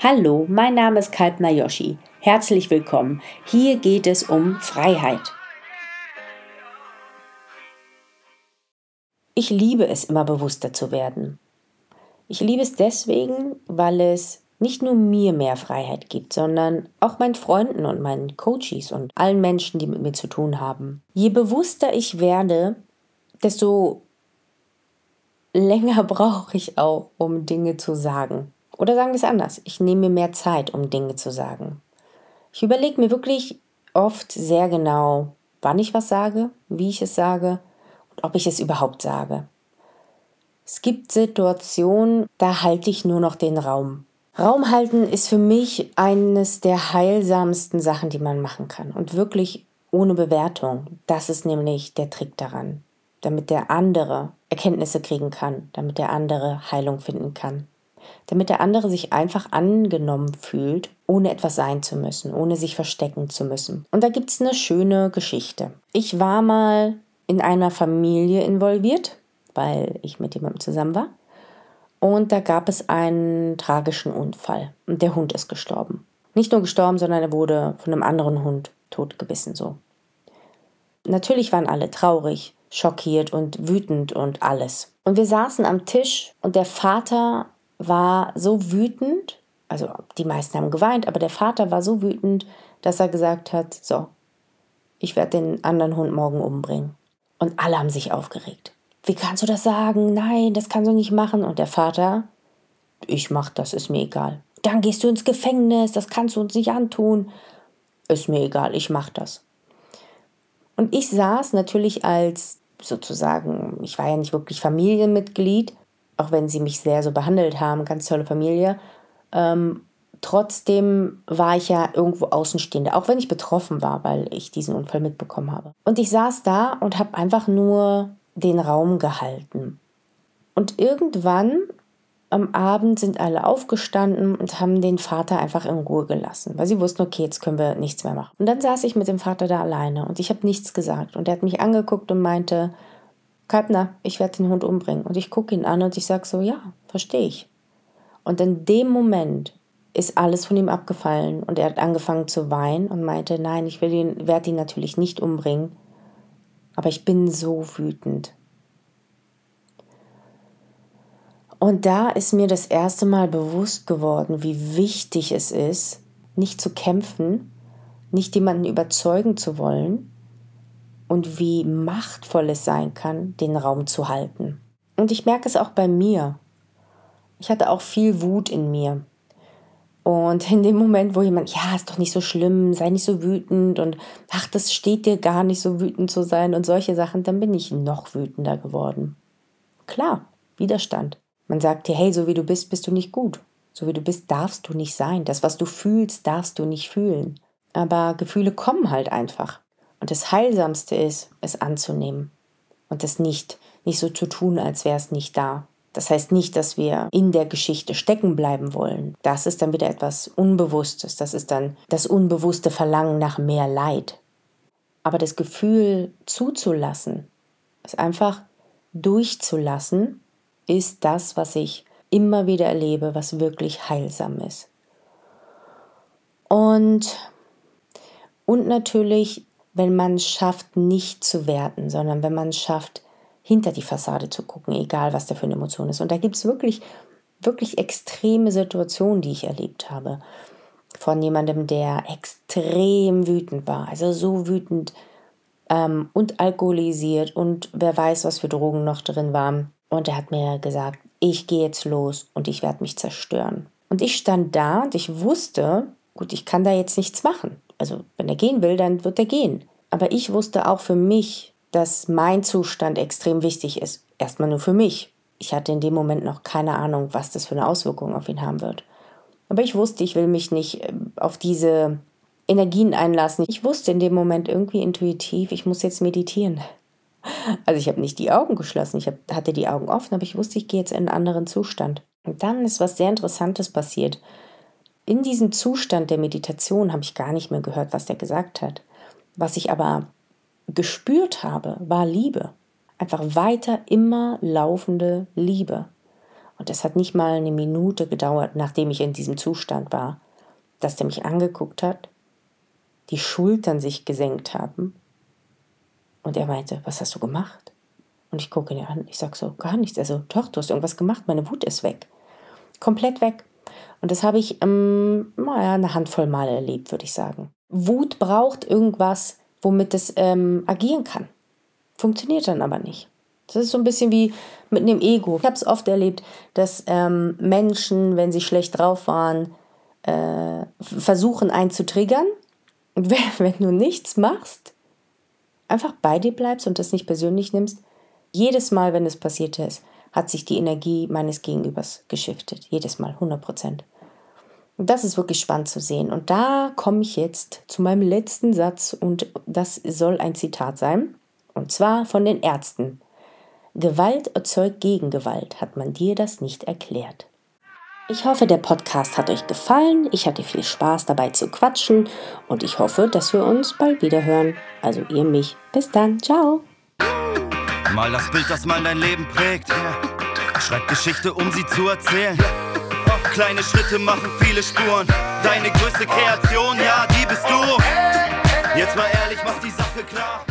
Hallo, mein Name ist Kalpna Yoshi. Herzlich willkommen. Hier geht es um Freiheit. Ich liebe es, immer bewusster zu werden. Ich liebe es deswegen, weil es nicht nur mir mehr Freiheit gibt, sondern auch meinen Freunden und meinen Coaches und allen Menschen, die mit mir zu tun haben. Je bewusster ich werde, desto länger brauche ich auch, um Dinge zu sagen. Oder sagen wir es anders, ich nehme mir mehr Zeit, um Dinge zu sagen. Ich überlege mir wirklich oft sehr genau, wann ich was sage, wie ich es sage und ob ich es überhaupt sage. Es gibt Situationen, da halte ich nur noch den Raum. Raum halten ist für mich eines der heilsamsten Sachen, die man machen kann. Und wirklich ohne Bewertung. Das ist nämlich der Trick daran. Damit der andere Erkenntnisse kriegen kann, damit der andere Heilung finden kann damit der andere sich einfach angenommen fühlt, ohne etwas sein zu müssen, ohne sich verstecken zu müssen. Und da gibt es eine schöne Geschichte. Ich war mal in einer Familie involviert, weil ich mit jemandem zusammen war. Und da gab es einen tragischen Unfall. Und der Hund ist gestorben. Nicht nur gestorben, sondern er wurde von einem anderen Hund totgebissen so. Natürlich waren alle traurig, schockiert und wütend und alles. Und wir saßen am Tisch und der Vater war so wütend, also die meisten haben geweint, aber der Vater war so wütend, dass er gesagt hat, so, ich werde den anderen Hund morgen umbringen. Und alle haben sich aufgeregt. Wie kannst du das sagen? Nein, das kannst du nicht machen. Und der Vater, ich mach das, ist mir egal. Dann gehst du ins Gefängnis, das kannst du uns nicht antun. Ist mir egal, ich mach das. Und ich saß natürlich als sozusagen, ich war ja nicht wirklich Familienmitglied, auch wenn sie mich sehr so behandelt haben, ganz tolle Familie, ähm, trotzdem war ich ja irgendwo Außenstehende, auch wenn ich betroffen war, weil ich diesen Unfall mitbekommen habe. Und ich saß da und habe einfach nur den Raum gehalten. Und irgendwann am Abend sind alle aufgestanden und haben den Vater einfach in Ruhe gelassen, weil sie wussten, okay, jetzt können wir nichts mehr machen. Und dann saß ich mit dem Vater da alleine und ich habe nichts gesagt. Und er hat mich angeguckt und meinte, Kalbner, ich werde den Hund umbringen. Und ich gucke ihn an und ich sage so, ja, verstehe ich. Und in dem Moment ist alles von ihm abgefallen und er hat angefangen zu weinen und meinte, nein, ich ihn, werde ihn natürlich nicht umbringen, aber ich bin so wütend. Und da ist mir das erste Mal bewusst geworden, wie wichtig es ist, nicht zu kämpfen, nicht jemanden überzeugen zu wollen, und wie machtvoll es sein kann, den Raum zu halten. Und ich merke es auch bei mir. Ich hatte auch viel Wut in mir. Und in dem Moment, wo jemand, ja, ist doch nicht so schlimm, sei nicht so wütend und ach, das steht dir gar nicht so wütend zu sein und solche Sachen, dann bin ich noch wütender geworden. Klar, Widerstand. Man sagt dir, hey, so wie du bist, bist du nicht gut. So wie du bist, darfst du nicht sein. Das, was du fühlst, darfst du nicht fühlen. Aber Gefühle kommen halt einfach. Und das Heilsamste ist, es anzunehmen und es nicht, nicht so zu tun, als wäre es nicht da. Das heißt nicht, dass wir in der Geschichte stecken bleiben wollen. Das ist dann wieder etwas Unbewusstes. Das ist dann das unbewusste Verlangen nach mehr Leid. Aber das Gefühl zuzulassen, es einfach durchzulassen, ist das, was ich immer wieder erlebe, was wirklich heilsam ist. Und, und natürlich wenn man es schafft, nicht zu werten, sondern wenn man es schafft, hinter die Fassade zu gucken, egal was da für eine Emotion ist. Und da gibt es wirklich, wirklich extreme Situationen, die ich erlebt habe. Von jemandem, der extrem wütend war, also so wütend ähm, und alkoholisiert und wer weiß, was für Drogen noch drin waren. Und er hat mir gesagt, ich gehe jetzt los und ich werde mich zerstören. Und ich stand da und ich wusste, gut, ich kann da jetzt nichts machen. Also wenn er gehen will, dann wird er gehen. Aber ich wusste auch für mich, dass mein Zustand extrem wichtig ist. Erstmal nur für mich. Ich hatte in dem Moment noch keine Ahnung, was das für eine Auswirkung auf ihn haben wird. Aber ich wusste, ich will mich nicht äh, auf diese Energien einlassen. Ich wusste in dem Moment irgendwie intuitiv, ich muss jetzt meditieren. Also ich habe nicht die Augen geschlossen, ich hab, hatte die Augen offen, aber ich wusste, ich gehe jetzt in einen anderen Zustand. Und dann ist was sehr Interessantes passiert. In diesem Zustand der Meditation habe ich gar nicht mehr gehört, was der gesagt hat. Was ich aber gespürt habe, war Liebe. Einfach weiter immer laufende Liebe. Und es hat nicht mal eine Minute gedauert, nachdem ich in diesem Zustand war, dass der mich angeguckt hat, die Schultern sich gesenkt haben und er meinte, was hast du gemacht? Und ich gucke ihn an, ich sage so, gar nichts. Also, doch, du hast irgendwas gemacht, meine Wut ist weg. Komplett weg. Und das habe ich, ähm, naja, eine Handvoll Mal erlebt, würde ich sagen. Wut braucht irgendwas, womit es ähm, agieren kann. Funktioniert dann aber nicht. Das ist so ein bisschen wie mit einem Ego. Ich habe es oft erlebt, dass ähm, Menschen, wenn sie schlecht drauf waren, äh, versuchen, einen zu triggern. Und wenn, wenn du nichts machst, einfach bei dir bleibst und das nicht persönlich nimmst, jedes Mal, wenn es passiert ist, hat sich die Energie meines Gegenübers geschiftet. Jedes Mal, 100 Prozent. Das ist wirklich spannend zu sehen. Und da komme ich jetzt zu meinem letzten Satz und das soll ein Zitat sein. Und zwar von den Ärzten. Gewalt erzeugt Gegengewalt, hat man dir das nicht erklärt. Ich hoffe, der Podcast hat euch gefallen. Ich hatte viel Spaß dabei zu quatschen und ich hoffe, dass wir uns bald wieder hören. Also ihr mich. Bis dann. Ciao. Mal das Bild, das mal dein Leben prägt. Schreib Geschichte, um sie zu erzählen. Kleine Schritte machen viele Spuren. Deine größte Kreation, ja, die bist du. Jetzt mal ehrlich, mach die Sache klar.